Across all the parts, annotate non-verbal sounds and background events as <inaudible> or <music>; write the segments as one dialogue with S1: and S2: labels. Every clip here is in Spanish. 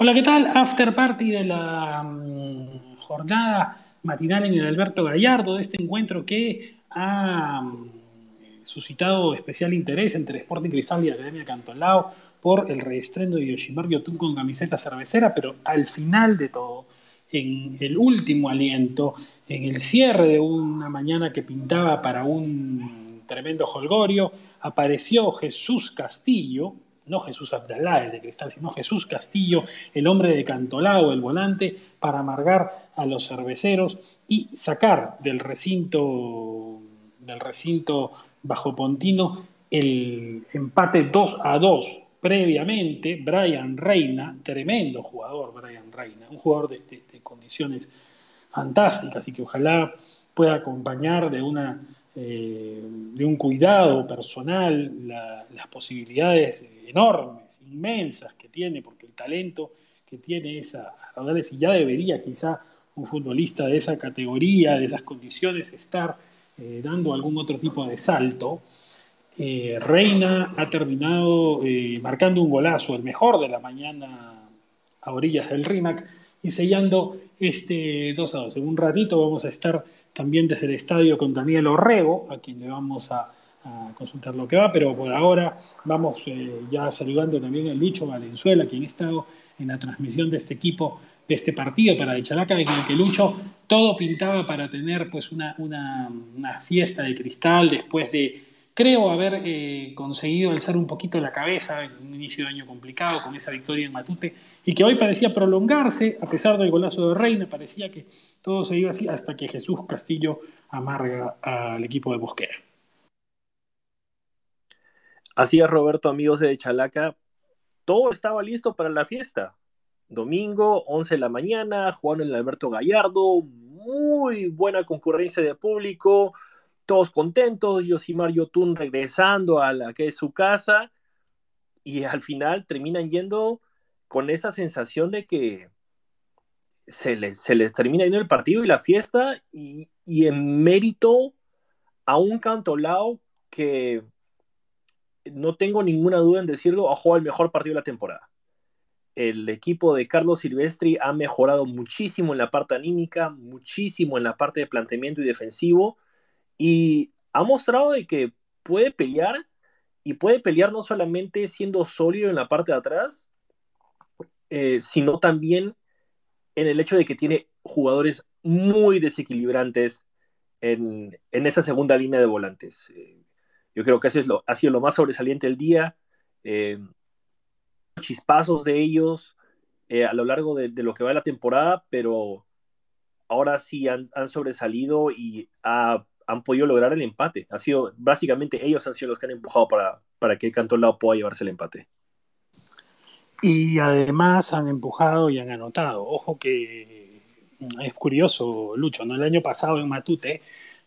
S1: Hola, ¿qué tal? After party de la mm, jornada matinal en el Alberto Gallardo, de este encuentro que ha mm, suscitado especial interés entre Sporting Cristal y Academia Cantolao por el reestreno de Yoshimar Yotun con camiseta cervecera, pero al final de todo, en el último aliento, en el cierre de una mañana que pintaba para un tremendo holgorio, apareció Jesús Castillo, no Jesús Abdalá, el de Cristal, sino Jesús Castillo, el hombre de Cantolao, el volante, para amargar a los cerveceros y sacar del recinto, del recinto bajo Pontino el empate 2 a 2. Previamente, Brian Reina, tremendo jugador, Brian Reina, un jugador de, condiciones fantásticas y que ojalá pueda acompañar de una de un cuidado personal, las posibilidades enormes, inmensas que tiene, porque el talento que tiene esa raudales y ya debería quizá un futbolista de esa categoría, de esas condiciones, estar eh, dando algún otro tipo de salto. Eh, Reina ha terminado eh, marcando un golazo, el mejor de la mañana a orillas del RIMAC, y sellando este 2 a 2. En un ratito vamos a estar también desde el estadio con Daniel Orrego, a quien le vamos a consultar lo que va, pero por ahora vamos eh, ya saludando también a Lucho Valenzuela, quien ha estado en la transmisión de este equipo, de este partido para de Chalaca, en el que Lucho todo pintaba para tener pues una, una, fiesta de cristal después de, creo, haber eh, conseguido alzar un poquito la cabeza en un inicio de año complicado con esa victoria en Matute y que hoy parecía prolongarse, a pesar del golazo de Reina, parecía que todo se iba así hasta que Jesús Castillo amarga al equipo de Bosquera.
S2: Así es, Roberto, amigos de Chalaca. Todo estaba listo para la fiesta. Domingo, 11 de la mañana, en el Alberto Gallardo. Muy buena concurrencia de público. Todos contentos. Yosimar Yotun regresando a la que es su casa. Y al final terminan yendo con esa sensación de que se les, termina yendo el partido y la fiesta. Y, y en mérito a un cantolao que no tengo ninguna duda en decirlo, ha jugado el mejor partido de la temporada. El equipo de Carlos Silvestri ha mejorado muchísimo en la parte anímica, muchísimo en la parte de planteamiento y defensivo, y ha mostrado de que puede pelear, y puede pelear no solamente siendo sólido en la parte de atrás, eh, sino también en el hecho de que tiene jugadores muy desequilibrantes en, esa segunda línea de volantes. Eh, yo creo que eso es lo, ha sido lo más sobresaliente del día. Eh, chispazos de ellos eh, a lo largo de, lo que va la temporada, pero ahora sí han, sobresalido y han podido lograr el empate. Ha sido, básicamente ellos han sido los que han empujado para, para que Lado pueda llevarse el empate.
S1: Y además han empujado y han anotado. Ojo que es curioso, Lucho, ¿no? El año pasado en Matute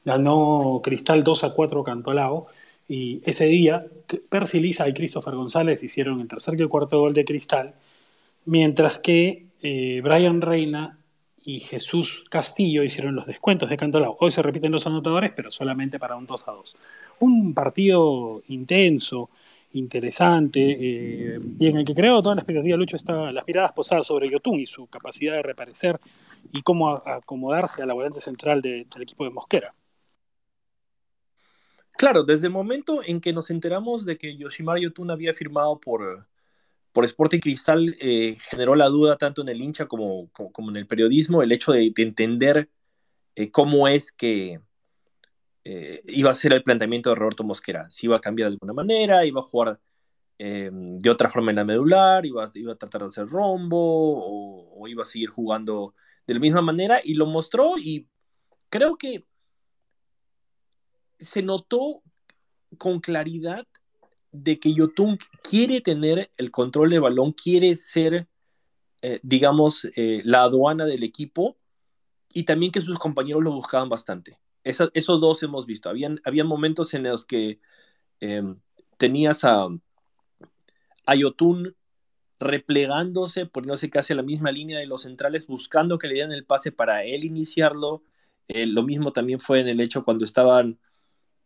S1: ganó Cristal 2 a 4 Cantolao y ese día, Percy Lisa y Christopher González hicieron el tercer y el cuarto gol de Cristal, mientras que eh, Brian Reina y Jesús Castillo hicieron los descuentos de Cantolao. Hoy se repiten los anotadores, pero solamente para un 2 a 2. Un partido intenso, interesante, eh, y en el que creo toda la expectativa, Lucho, está las miradas posadas sobre Yotun y su capacidad de reaparecer y cómo acomodarse a la volante central del equipo de Mosquera.
S2: Claro, desde el momento en que nos enteramos de que Yoshimar Yotun había firmado por, por Sporting Cristal, eh, generó la duda tanto en el hincha como, en el periodismo, el hecho de, entender eh, cómo es que eh, iba a ser el planteamiento de Roberto Mosquera. Si iba a cambiar de alguna manera, iba a jugar de otra forma en la medular, iba, iba a tratar de hacer rombo o, o iba a seguir jugando de la misma manera y lo mostró y creo que se notó con claridad de que Yotun quiere tener el control de balón, quiere ser, eh, digamos, eh, la aduana del equipo y también que sus compañeros lo buscaban bastante. esos dos hemos visto. Habían, habían momentos en los que em, tenías a, a Yotun replegándose, poniéndose casi a la misma línea de los centrales, buscando que le dieran el pase para él iniciarlo. Eh, lo mismo también fue en el hecho cuando estaban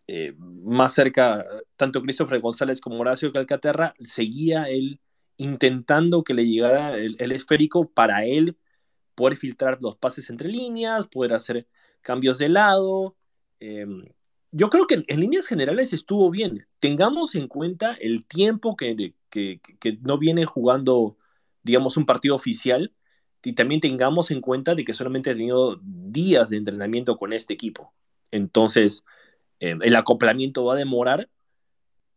S2: eh, más cerca, tanto Christopher González como Horacio Calcaterra, seguía él intentando que le llegara el, esférico para él poder filtrar los pases entre líneas, poder hacer cambios de lado. Em, yo creo que en, líneas generales estuvo bien. Tengamos en cuenta el tiempo que, que, no viene jugando, digamos, un partido oficial y también tengamos en cuenta de que solamente ha tenido días de entrenamiento con este equipo. Entonces, em, el acoplamiento va a demorar,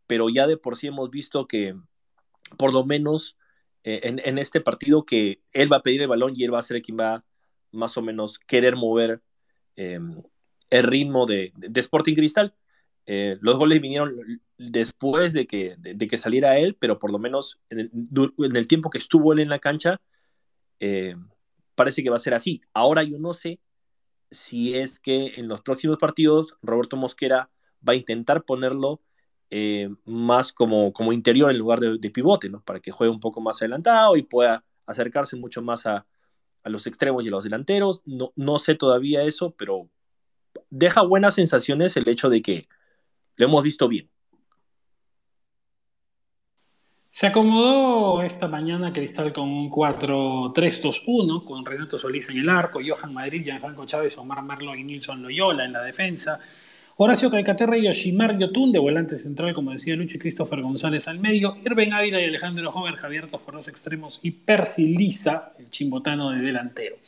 S2: pero ya de por sí hemos visto que por lo menos eh, en, este partido que él va a pedir el balón y él va a ser quien va más o menos querer mover em, el ritmo de, Sporting Cristal. Eh, los goles vinieron después de que, de, que saliera él, pero por lo menos en el, tiempo que estuvo él en la cancha, eh, parece que va a ser así. Ahora yo no sé si es que en los próximos partidos Roberto Mosquera va a intentar ponerlo eh, más como, como interior en lugar de, pivote, ¿no? Para que juegue un poco más adelantado y pueda acercarse mucho más a, los extremos y a los delanteros. No, no sé todavía eso, pero deja buenas sensaciones el hecho de que lo hemos visto bien.
S1: Se acomodó esta mañana Cristal con un 4-3-2-1, con Renato Solís en el arco, Johan Madrid, Gianfranco Chávez, Omar Merlo y Nilson Loyola en la defensa. Horacio Calcaterra y Yoshimar Yotun de volante central, como decía Lucho, y Christopher González al medio, Irving Ávila y Alejandro Hover, Javier por los extremos y Percy Lisa, el chimbotano de delantero.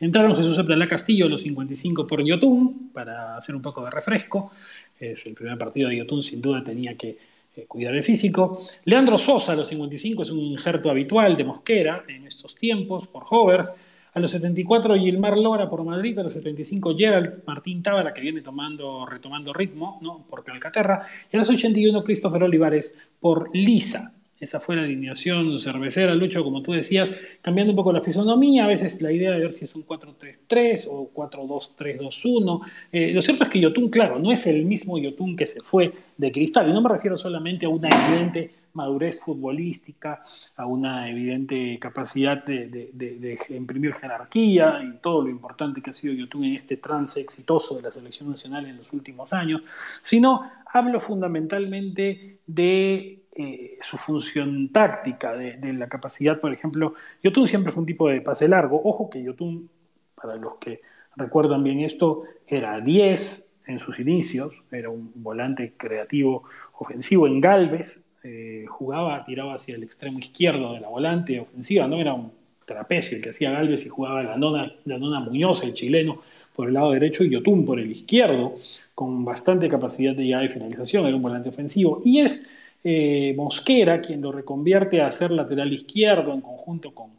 S1: Entraron Jesús Abdalá Castillo los 55 por Yotun, para hacer un poco de refresco. Es el primer partido de Yotun, sin duda tenía que cuidar el físico. Leandro Sosa a los 55 es un injerto habitual de Mosquera en estos tiempos por Hover. A los 74, Gilmar Lora por Madrid. A los 75, Gerald Martín Tábara, que viene tomando, retomando ritmo ¿no? por Calcaterra. Y a los 81, Christopher Olivares por Lisa. Esa fue la alineación cervecera, Lucho, como tú decías, cambiando un poco la fisonomía, a veces la idea de ver si es un 4-3-3 o 4-2-3-2-1. Eh, lo cierto es que Yotun, claro, no es el mismo Yotun que se fue de Cristal, y no me refiero solamente a una evidente madurez futbolística, a una evidente capacidad de, imprimir jerarquía y todo lo importante que ha sido Yotun en este trance exitoso de la selección nacional en los últimos años, sino hablo fundamentalmente de eh, su función táctica, de, la capacidad, por ejemplo, Yotun siempre fue un tipo de pase largo. Ojo que Yotun, para los que recuerdan bien esto, era 10 en sus inicios, era un volante creativo ofensivo en Galvez, eh, jugaba, tiraba hacia el extremo izquierdo de la volante ofensiva, no era un trapecio el que hacía Galvez y jugaba la nona, la nona Muñoz, el chileno, por el lado derecho y Yotun por el izquierdo, con bastante capacidad de llegada y finalización, era un volante ofensivo. Y es eh, Mosquera, quien lo reconvierte a ser lateral izquierdo en conjunto con,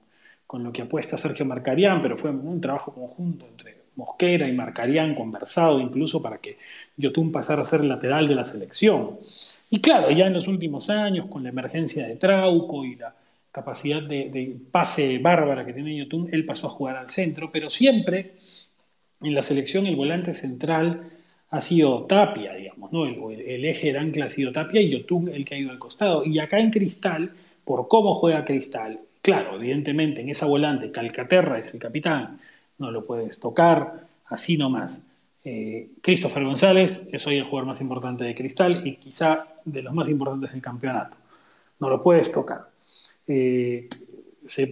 S1: con lo que apuesta Sergio Marcarián, pero fue un trabajo conjunto entre Mosquera y Marcarián, conversado incluso para que Yotun pasara a ser lateral de la selección. Y claro, ya en los últimos años, con la emergencia de Trauco y la capacidad de, pase bárbara que tiene Yotun, él pasó a jugar al centro, pero siempre en la selección el volante central ha sido Tapia, digamos, ¿no? El, eje de ancla ha sido Tapia y Yotun el que ha ido al costado. Y acá en Cristal, por cómo juega Cristal, claro, evidentemente en esa volante Calcaterra es el capitán, no lo puedes tocar así nomás. Eh, Christopher González es hoy el jugador más importante de Cristal y quizá de los más importantes del campeonato. No lo puedes tocar. Eh,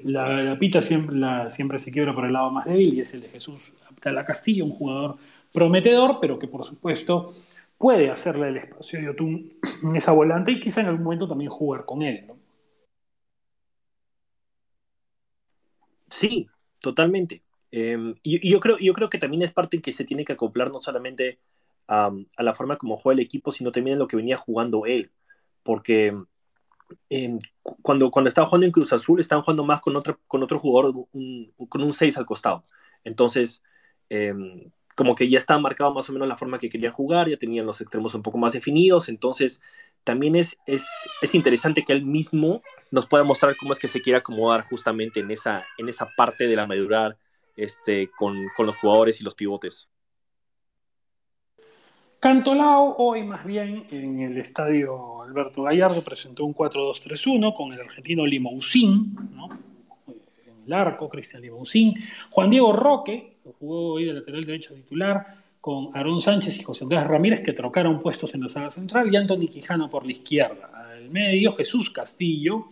S1: la, pita siempre, siempre se quiebra por el lado más débil y es el de Jesús Abdala Castillo, un jugador prometedor, pero que por supuesto puede hacerle el espacio de Yotun en esa volante y quizá en algún momento también jugar con él.
S2: Sí, totalmente. Em, y, yo, creo, yo creo que también es parte que se tiene que acoplar no solamente a, la forma como juega el equipo, sino también a lo que venía jugando él. Porque em, cuando, cuando estaba jugando en Cruz Azul, estaban jugando más con, otro, con otro jugador, con un 6 al costado. Entonces, em, como que ya estaba marcado más o menos la forma que quería jugar, ya tenían los extremos un poco más definidos, entonces también es, es, es, interesante que él mismo nos pueda mostrar cómo es que se quiere acomodar justamente en esa, en esa parte de la madurar este, con, con los jugadores y los pivotes.
S1: Cantolao hoy más bien en el estadio Alberto Gallardo presentó un 4-2-3-1 con el argentino Limousin, ¿no? en el arco, Cristian Limousin, Juan Diego Roque, jugó hoy de lateral derecho titular, con Aarón Sánchez y José Andrés Ramírez, que trocaron puestos en la saga central, y Anthony Quijano por la izquierda. Al medio, Jesús Castillo,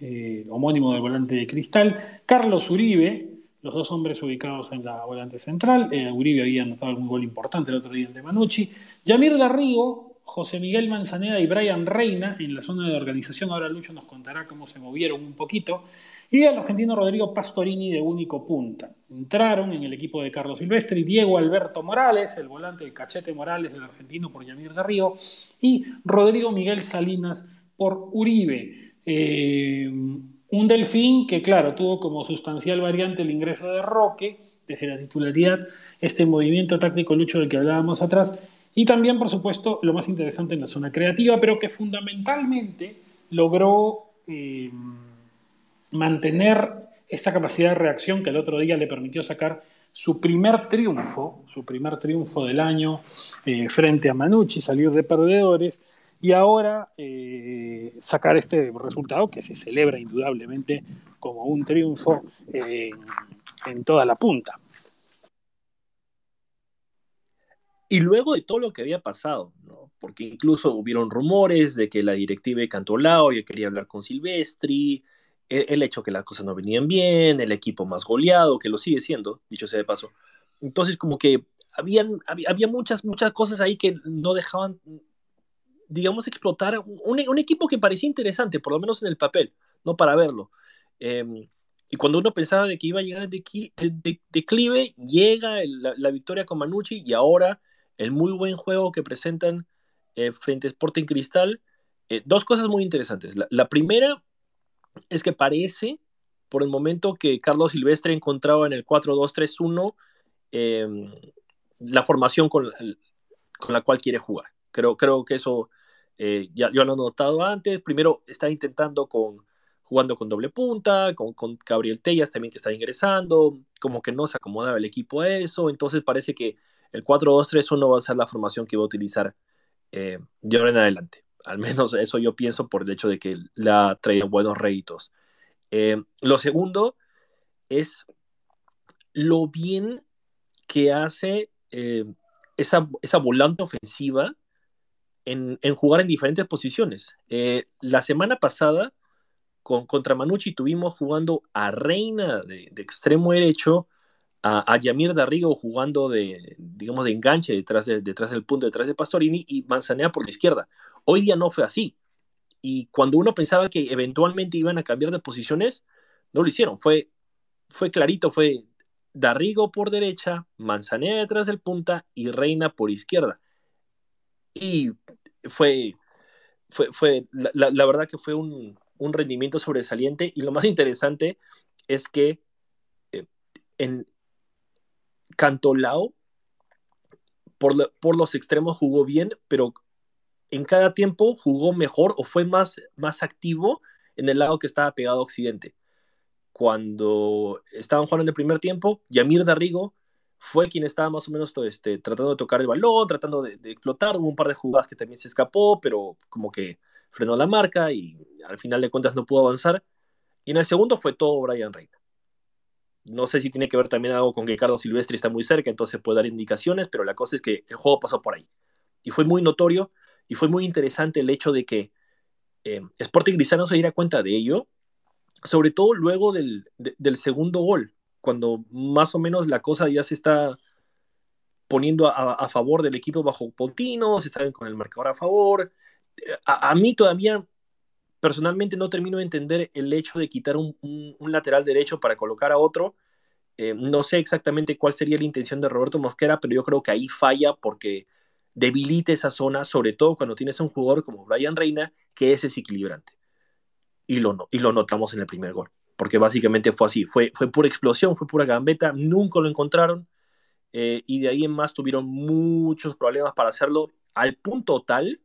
S1: eh, homónimo del volante de Cristal, Carlos Uribe, los dos hombres ubicados en la volante central, eh, Uribe había anotado un gol importante el otro día de Manucci, Yamir Darrigo, José Miguel Manzaneda y Brian Reina en la zona de organización, ahora Lucho nos contará cómo se movieron un poquito, y el argentino Rodrigo Pastorini de único punta. Entraron en el equipo de Carlos Silvestre Diego Alberto Morales, el volante de Cachete Morales del argentino por Yamir Garrigo, y Rodrigo Miguel Salinas por Uribe. Eh, un delfín que, claro, tuvo como sustancial variante el ingreso de Roque desde la titularidad, este movimiento táctico lucho del que hablábamos atrás, y también, por supuesto, lo más interesante en la zona creativa, pero que fundamentalmente logró... Eh, mantener esta capacidad de reacción que el otro día le permitió sacar su primer triunfo, su primer triunfo del año eh, frente a Manucci, salir de perdedores y ahora eh, sacar este resultado que se celebra indudablemente como un triunfo en toda la punta.
S2: Y luego de todo lo que había pasado, porque incluso hubieron rumores de que la directiva de Cantolao ya quería hablar con Silvestri, el, hecho que las cosas no venían bien, el equipo más goleado, que lo sigue siendo, dicho sea de paso. Entonces, como que habían, había, muchas, muchas cosas ahí que no dejaban, digamos, explotar un, equipo que parecía interesante, por lo menos en el papel, no para verlo. Em, y cuando uno pensaba de que iba a llegar el declive, llega la, victoria con Manucci y ahora el muy buen juego que presentan eh, frente a Sporting Cristal. Eh, dos cosas muy interesantes. la, primera es que parece, por el momento, que Carlos Silvestre encontraba en el 4-2-3-1 em, la formación con, la cual quiere jugar. Creo, creo que eso eh, ya, lo he notado antes. Primero está intentando jugando con doble punta, con, con, Gabriel Tellas también que está ingresando, como que no se acomodaba el equipo a eso, entonces parece que el 4-2-3-1 va a ser la formación que va a utilizar eh, de ahora en adelante. Al menos eso yo pienso por el hecho de que la ha traído buenos réditos. Eh, lo segundo es lo bien que hace eh, esa, volante ofensiva en, jugar en diferentes posiciones. Eh, la semana pasada, con, contra Manucci, tuvimos jugando a Reina de, extremo derecho, a, Yamir Darrigo jugando de, digamos, de enganche detrás, detrás del punto, detrás de Pastorini, y Manzanea por la izquierda. Hoy día no fue así. Y cuando uno pensaba que eventualmente iban a cambiar de posiciones, no lo hicieron. Fue, fue clarito, fue Darrigo por derecha, Manzanea detrás del punta y Reina por izquierda. Y fue, fue, fue la, verdad que fue un, rendimiento sobresaliente. Y lo más interesante es que eh, en Cantolao, por, por los extremos jugó bien, pero en cada tiempo jugó mejor o fue más, más activo en el lado que estaba pegado a Occidente. Cuando estaban jugando en el primer tiempo, Yamir Darrigo fue quien estaba más o menos este, tratando de tocar el balón, tratando de, explotar. Hubo un par de jugadas que también se escapó, pero como que frenó la marca y al final de cuentas no pudo avanzar. Y en el segundo fue todo Brian Reina. No sé si tiene que ver también algo con que Carlos Silvestri está muy cerca, entonces puede dar indicaciones, pero la cosa es que el juego pasó por ahí. Y fue muy notorio y fue muy interesante el hecho de que eh, Sporting Cristal no se diera cuenta de ello, sobre todo luego del, segundo gol, cuando más o menos la cosa ya se está poniendo a, favor del equipo bajo Pontino, se saben con el marcador a favor. A, mí todavía personalmente no termino de entender el hecho de quitar un, lateral derecho para colocar a otro. Eh, no sé exactamente cuál sería la intención de Roberto Mosquera, pero yo creo que ahí falla porque debilite esa zona, sobre todo cuando tienes a un jugador como Brian Reina, que es desequilibrante. Y lo, y lo notamos en el primer gol, porque básicamente fue así, fue, fue pura explosión, fue pura gambeta, nunca lo encontraron, eh, y de ahí en más tuvieron muchos problemas para hacerlo, al punto tal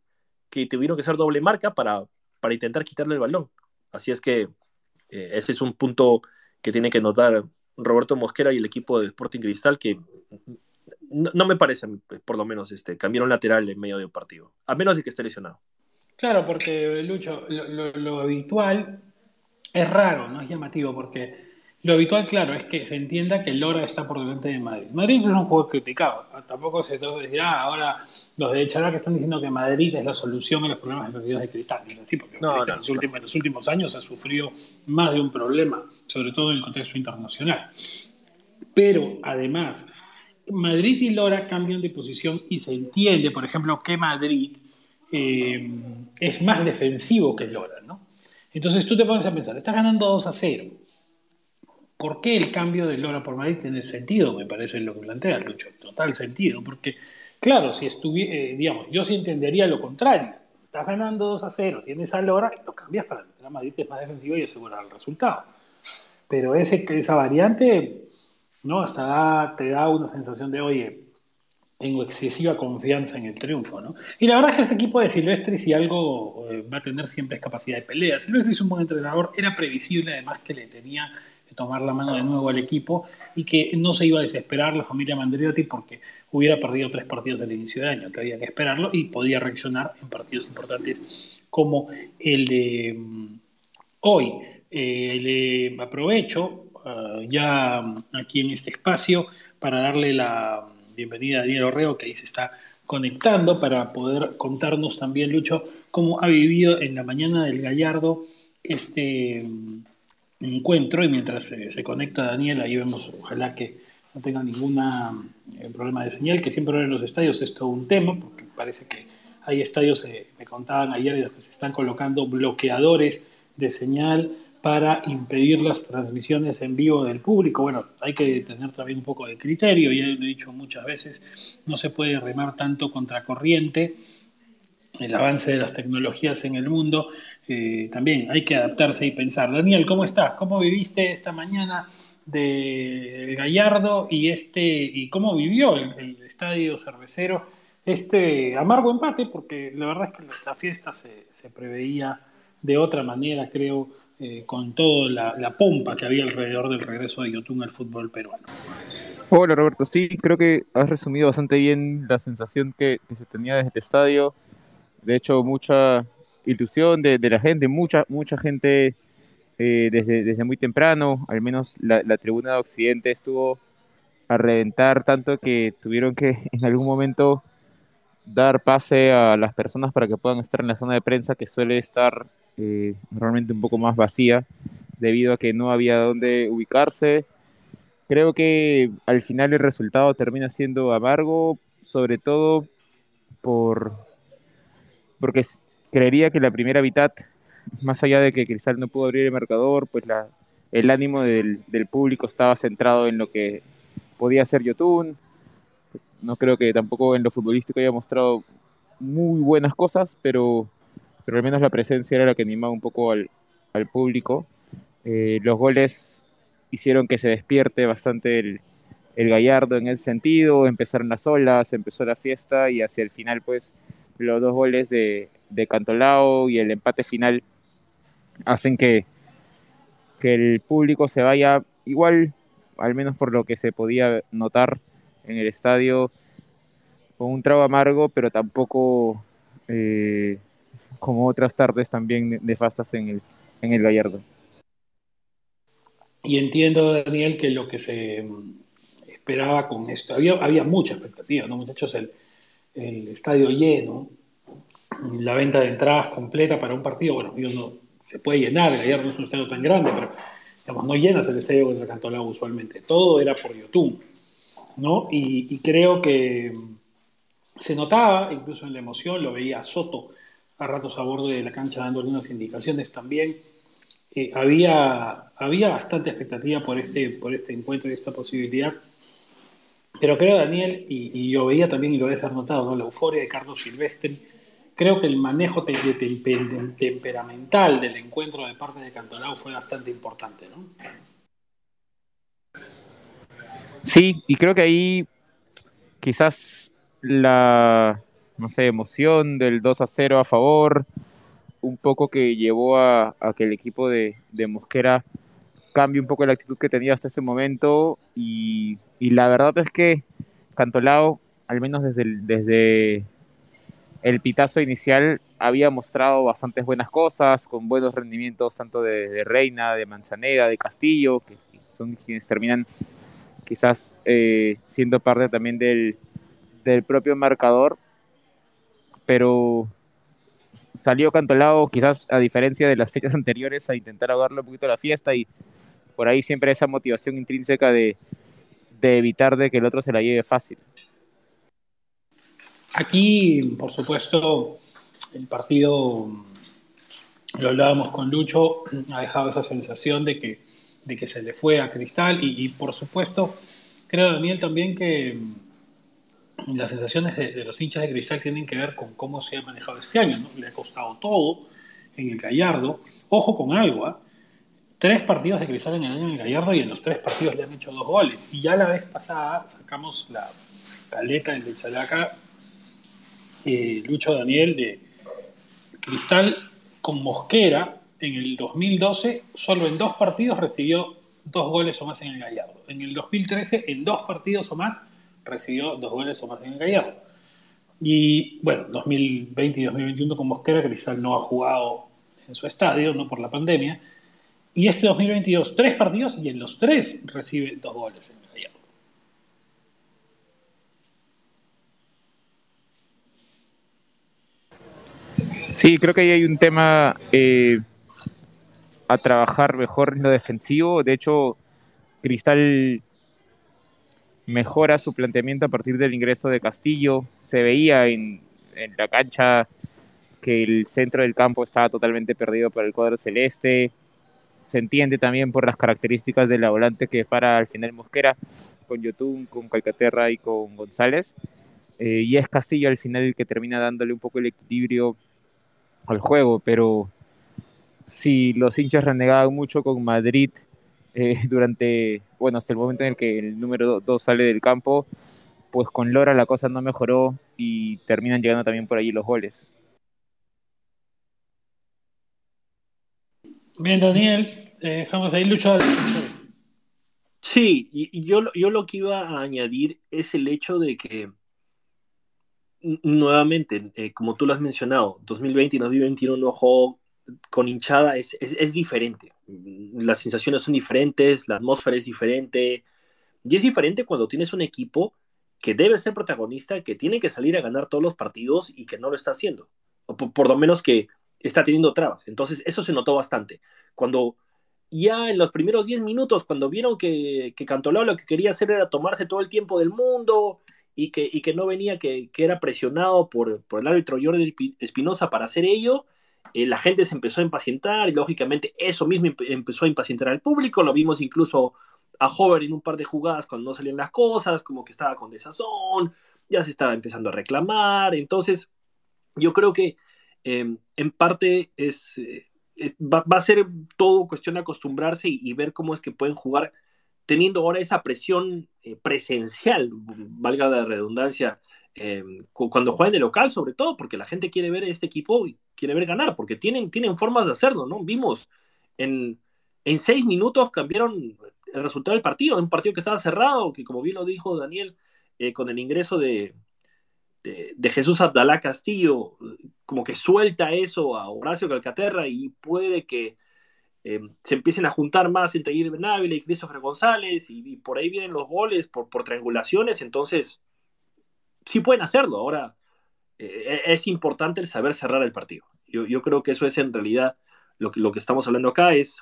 S2: que tuvieron que hacer doble marca para, para intentar quitarle el balón. Así es que eh, ese es un punto que tiene que notar Roberto Mosquera y el equipo de Sporting Cristal, que no, me parece, por lo menos, este, cambiar un lateral en medio de un partido, a menos de que esté lesionado.
S1: Claro, porque Lucho, lo, habitual es raro, no es llamativo, porque Lo habitual, claro, es que se entienda que Lora está por delante de Madrid. Madrid es un juego criticado. Tampoco se trata de decir, ah, ahora los de que están diciendo que Madrid es la solución a los problemas defensivos de Cristal. es así, porque en, los últimos, en los últimos años ha sufrido más de un problema, sobre todo en el contexto internacional. Pero además, Madrid y Lora cambian de posición y se entiende, por ejemplo, que Madrid eh, es más defensivo que Lora, ¿no? Entonces tú te pones a pensar, estás ganando 2 a 0 ¿Por qué el cambio de Lora por Madrid tiene sentido? Me parece lo que plantea Lucho. Total sentido. Porque, claro, si estuviera, eh, digamos, yo sí entendería lo contrario. Estás ganando 2 a 0, tienes a Lora, lo cambias para meter a Madrid, que es más defensivo y asegurar el resultado. Pero esa variante, ¿no? Hasta te da una sensación de, oye, tengo excesiva confianza en el triunfo, ¿no? Y la verdad es que este equipo de Silvestri, si algo eh, va a tener siempre es capacidad de pelea. Silvestri es un buen entrenador, era previsible además que le tenía tomar la mano de nuevo al equipo y que no se iba a desesperar la familia Mandriotti porque hubiera perdido tres partidos del inicio de año, que había que esperarlo y podía reaccionar en partidos importantes como el de mm, hoy. Eh, le aprovecho ah, ya aquí en este espacio para darle la bienvenida a Daniel Orreo, que ahí se está conectando para poder contarnos también, Lucho, cómo ha vivido en la mañana del Gallardo este encuentro. Y mientras se, conecta Daniel, ahí vemos, ojalá que no tenga ningún eh, problema de señal, que siempre en los estadios. Es todo un tema, porque parece que hay estadios, eh, me contaban ayer, que se están colocando bloqueadores de señal para impedir las transmisiones en vivo del público. Bueno, hay que tener también un poco de criterio, ya lo he dicho muchas veces, no se puede remar tanto contra corriente el avance de las tecnologías en el mundo, eh, también hay que adaptarse y pensar. Daniel, ¿cómo estás? ¿Cómo viviste esta mañana de Gallardo y este y cómo vivió el, estadio cervecero este amargo empate? Porque la verdad es que la fiesta se, preveía de otra manera, creo, eh, con toda la, pompa que había alrededor del regreso de Yotun al fútbol peruano.
S3: Hola Roberto, sí, creo que has resumido bastante bien la sensación que, se tenía desde el estadio de hecho, mucha ilusión de, la gente, mucha, mucha gente eh, desde, desde muy temprano, al menos la, tribuna de Occidente estuvo a reventar tanto que tuvieron que <laughs> en algún momento dar pase a las personas para que puedan estar en la zona de prensa que suele estar eh, realmente un poco más vacía debido a que no había dónde ubicarse. Creo que al final el resultado termina siendo amargo, sobre todo por, porque creería que la primera mitad, más allá de que Cristal no pudo abrir el marcador, pues la, el ánimo del, del, público estaba centrado en lo que podía hacer Yotun. No creo que tampoco en lo futbolístico haya mostrado muy buenas cosas, pero, pero al menos la presencia era la que animaba un poco al, al público. Eh, los goles hicieron que se despierte bastante el, el Gallardo en ese sentido, empezaron las olas, empezó la fiesta y hacia el final pues los dos goles de, de Cantolao y el empate final hacen que, que el público se vaya igual, al menos por lo que se podía notar en el estadio, con un trago amargo, pero tampoco eh, como otras tardes también nefastas en el, en el Gallardo.
S1: Y entiendo, Daniel, que lo que se esperaba con esto, había, había mucha expectativa, ¿no, muchachos? El, el estadio lleno, la venta de entradas completa para un partido, bueno, no, se puede llenar, el ayer no es un estadio tan grande, pero digamos, no llenas el estadio se Cantolao usualmente, todo era por YouTube, ¿no? Y, creo que se notaba, incluso en la emoción, lo veía Soto a ratos a borde de la cancha dándole unas indicaciones también. Eh, había, había bastante expectativa por este, por este encuentro y esta posibilidad. Pero creo, Daniel, y, yo veía también, y lo habías notado, ¿no? la euforia de Carlos Silvestri, creo que el manejo temperamental del encuentro de parte de Cantonao fue bastante importante, ¿no?
S3: Sí, y creo que ahí quizás la, no sé, emoción del 2 a 0 a favor, un poco que llevó a, que el equipo de, de Mosquera cambie un poco la actitud que tenía hasta ese momento y la verdad es que Cantolao, al menos desde el, desde el pitazo inicial, había mostrado bastantes buenas cosas, con buenos rendimientos tanto de, Reina, de Manzaneda, de Castillo, que son quienes terminan quizás eh, siendo parte también del, del propio marcador, pero salió Cantolao quizás a diferencia de las <laughs> fechas anteriores a intentar ahogarle un poquito la fiesta y por ahí siempre esa motivación intrínseca de, de evitar de que el otro se la lleve fácil.
S1: Aquí, por supuesto, el partido, lo hablábamos con Lucho, ha dejado esa sensación de que, de que se le fue a Cristal y, por supuesto, creo, Daniel, también que las sensaciones de, los hinchas de Cristal tienen que ver con cómo se ha manejado este año. ¿no? Le ha costado todo en el Gallardo. Ojo con algo, ¿ah? tres partidos de Cristal en el año en el Gallardo y en los tres partidos le han hecho dos goles. Y ya la vez pasada sacamos la caleta de Chalaca eh, Lucho Daniel de Cristal con Mosquera en el 2012, solo en dos partidos recibió dos goles o más en el Gallardo. En el 2013, en dos partidos o más, recibió dos goles o más en el Gallardo. Y bueno, 2020 y 2021 con Mosquera, Cristal no ha jugado en su estadio, no por la pandemia. Y este 2022, tres partidos y en los tres recibe dos goles en el Gallardo.
S3: Sí, creo que ahí hay un tema eh, a trabajar mejor en lo defensivo. De hecho, Cristal mejora su planteamiento a partir del ingreso de Castillo. Se veía en, la cancha que el centro del campo estaba totalmente perdido por el cuadro celeste. Se entiende también por las características de la volante que para al final Mosquera, con Yotun, con Calcaterra y con González. Eh, y es Castillo al final el que termina dándole un poco el equilibrio al juego, pero si los hinchas renegaban mucho con Madrid eh, <laughs> durante, bueno, hasta el momento en el que el número 2 sale del campo, pues con Lora la cosa no mejoró y terminan llegando también por allí los goles.
S1: Bien, Daniel, eh, dejamos ahí luchar.
S2: Sí, y, yo, yo lo que iba a añadir es el hecho de que nuevamente, eh, como tú lo has mencionado, 2020 y 2021 no jugó con hinchada, es, es, diferente. Las sensaciones son diferentes, la atmósfera es diferente. Y es diferente cuando tienes un equipo que debe ser protagonista, que tiene que salir a ganar todos los partidos y que no lo está haciendo. O por, lo menos que está teniendo trabas. Entonces, eso se notó bastante. Cuando ya en los primeros 10 minutos, cuando vieron que, que Cantolao lo que quería hacer era tomarse todo el tiempo del mundo y que, y que no venía, que, que era presionado por, por, el árbitro Jordi Espinosa para hacer ello, eh, la gente se empezó a impacientar y lógicamente eso mismo empezó a impacientar al público, lo vimos incluso a Hover en un par de jugadas cuando no salían las cosas, como que estaba con desazón, ya se estaba empezando a reclamar, entonces yo creo que em, en parte es, eh, va, a ser todo cuestión de acostumbrarse y, ver cómo es que pueden jugar teniendo ahora esa presión eh, presencial, valga la redundancia, eh, cuando juegan de local, sobre todo, porque la gente quiere ver este equipo quiere ver ganar, porque tienen, tienen formas de hacerlo, ¿no? Vimos en, en seis minutos cambiaron el resultado del partido, un partido que estaba cerrado, que como bien lo dijo Daniel, eh, con el ingreso de, de, Jesús Abdalá Castillo, como que suelta eso a Horacio Calcaterra y puede que eh, se empiecen a juntar más entre Irving Ávila y Christopher González y, por ahí vienen los goles por, por, triangulaciones, entonces sí pueden hacerlo. Ahora eh, es importante el saber cerrar el partido. Yo, yo, creo que eso es en realidad lo que, lo que estamos hablando acá, es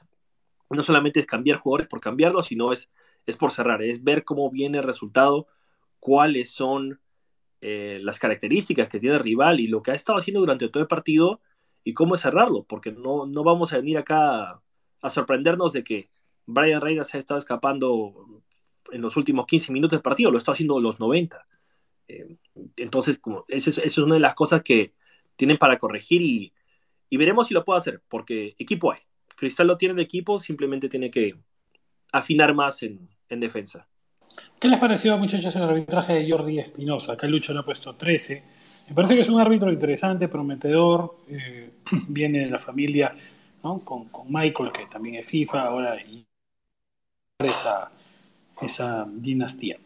S2: no solamente es cambiar jugadores por cambiarlos, sino es, es por cerrar, es ver cómo viene el resultado, cuáles son eh, las características que tiene el rival y lo que ha estado haciendo durante todo el partido y cómo cerrarlo, porque no, no vamos a venir acá a sorprendernos de que Brian Reina se ha estado escapando en los últimos 15 minutos del partido, lo está haciendo los 90. Eh, entonces, como, eso, es, una de las cosas que tienen para corregir y, y, veremos si lo puede hacer, porque equipo hay. Cristal lo tiene de equipo, simplemente tiene que afinar más en, en defensa.
S1: ¿Qué les pareció, muchachos, el arbitraje de Jordi Espinosa? Acá Lucho le ha puesto 13. Me parece que es un árbitro interesante, prometedor, eh, <clears throat> viene de la familia. Con, con, Michael, que también es FIFA ahora, y esa, esa dinastía.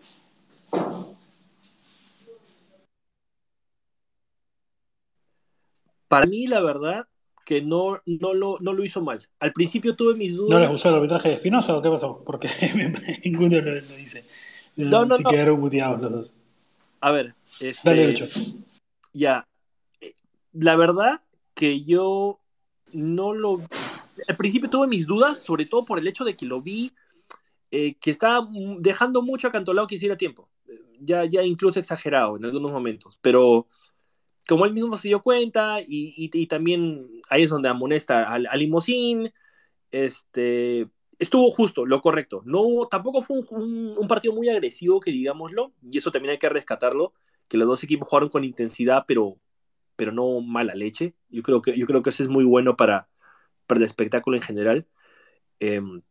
S2: Para mí, la verdad, que no, no, lo, no lo hizo mal. Al principio tuve mis dudas.
S1: ¿No les gustó el arbitraje de Espinosa o qué pasó? Porque <laughs> ninguno lo, dice. No, no, Se quedaron muteados los dos.
S2: A ver, este, ya. Eh, la verdad que yo no lo. Al principio tuve mis dudas, sobre todo por el hecho de que lo vi eh, que estaba dejando mucho a Cantolao que hiciera tiempo. Ya, ya incluso exagerado en algunos momentos. Pero como él mismo se dio cuenta y, y, también ahí es donde amonesta al, al Limosín, este, estuvo justo, lo correcto. No tampoco fue un, partido muy agresivo, que digámoslo, y eso también hay que rescatarlo, que los dos equipos jugaron con intensidad, pero, pero no mala leche. Yo creo que, yo creo que eso es muy bueno para, para el espectáculo en general. Em,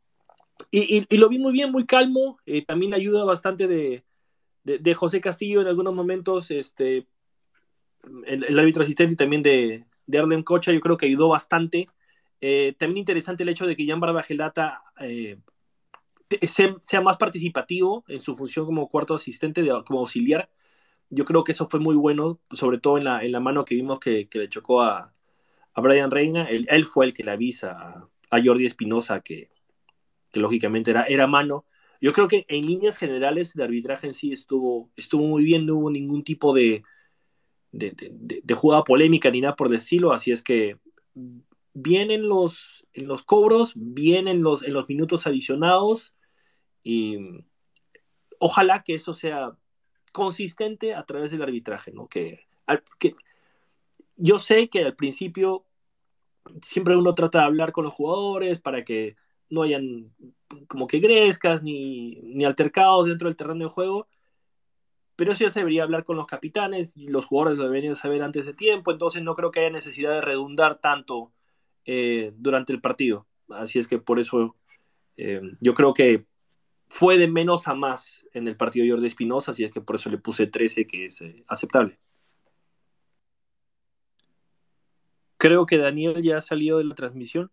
S2: y, y, lo vi muy bien, muy calmo. Eh, también ayuda bastante de, de, de, José Castillo en algunos momentos. Este, el, árbitro asistente y también de, de Arlen Cocha, yo creo que ayudó bastante. Eh, también interesante el hecho de que Jan Barbagelata eh, sea, más participativo en su función como cuarto asistente, de, como auxiliar. Yo creo que eso fue muy bueno, sobre todo en la, en la mano que vimos que, que le chocó a, a Brian Reina. Él, él, fue el que le avisa a, a Jordi Espinosa que, que lógicamente era, era mano. Yo creo que en líneas generales el arbitraje en sí estuvo, estuvo muy bien, no hubo ningún tipo de, de, jugada polémica ni nada por decirlo, así es que vienen los, en los cobros, vienen los, en los minutos adicionados y ojalá que eso sea consistente a través del arbitraje, ¿no? Que, que yo sé que al principio siempre uno trata de hablar con los jugadores para que no hayan como que grescas ni, ni altercados dentro del terreno de juego, pero eso ya se debería hablar con los capitanes, y los jugadores lo deberían saber antes de tiempo, entonces no creo que haya necesidad de redundar tanto eh, durante el partido. Así es que por eso eh, yo creo que fue de menos a más en el partido de Jordi Espinosa, así es que por eso le puse 13, que es eh, aceptable. Creo que Daniel ya ha salido de la transmisión.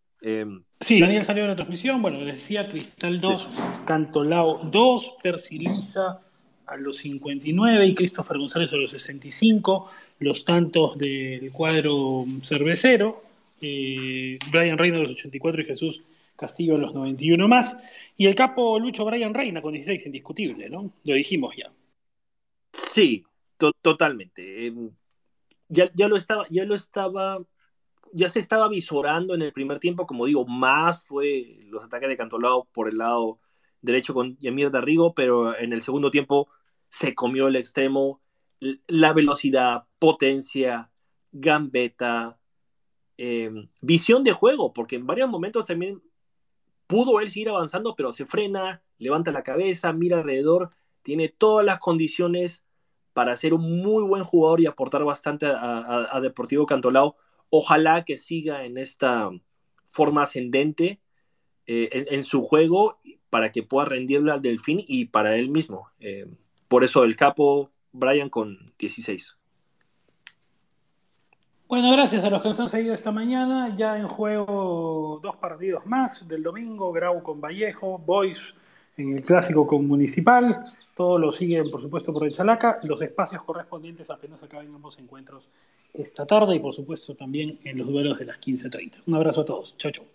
S1: sí, Daniel salió de la transmisión. Bueno, decía Cristal 2, Cantolao 2, Persiliza a los 59 y Christopher González a los 65, los tantos del cuadro cervecero, eh, Brian Reina a los 84 y Jesús Castillo a los 91 más, y el capo Lucho Brian Reina con 16, indiscutible, ¿no? Lo dijimos ya.
S2: Sí, totalmente. Em, ya, ya, lo estaba, ya lo estaba, ya se estaba visorando en el primer tiempo, como digo, más fue los ataques de Cantolao por el lado derecho con Yamir Darrigo, pero en el segundo tiempo se comió el extremo, la velocidad, potencia, gambeta, em, visión de juego, porque en varios momentos también pudo él seguir avanzando, pero se frena, levanta la cabeza, mira alrededor, tiene todas las condiciones para ser un muy buen jugador y aportar bastante a, Deportivo Cantolao. Ojalá que siga en esta forma ascendente eh, en, su juego para que pueda rendirle al Delfín y para él mismo. Em, por eso el capo Brian con 16.
S1: Bueno, gracias a los que nos han seguido esta mañana. Ya en juego dos partidos más del domingo, Grau con Vallejo, Boys en el clásico con Municipal. Todos lo siguen, por supuesto, por el Chalaca. Los espacios correspondientes apenas acaben ambos encuentros esta tarde y, por supuesto, también en los duelos de las 15.30. Un abrazo a todos. Chau, chau.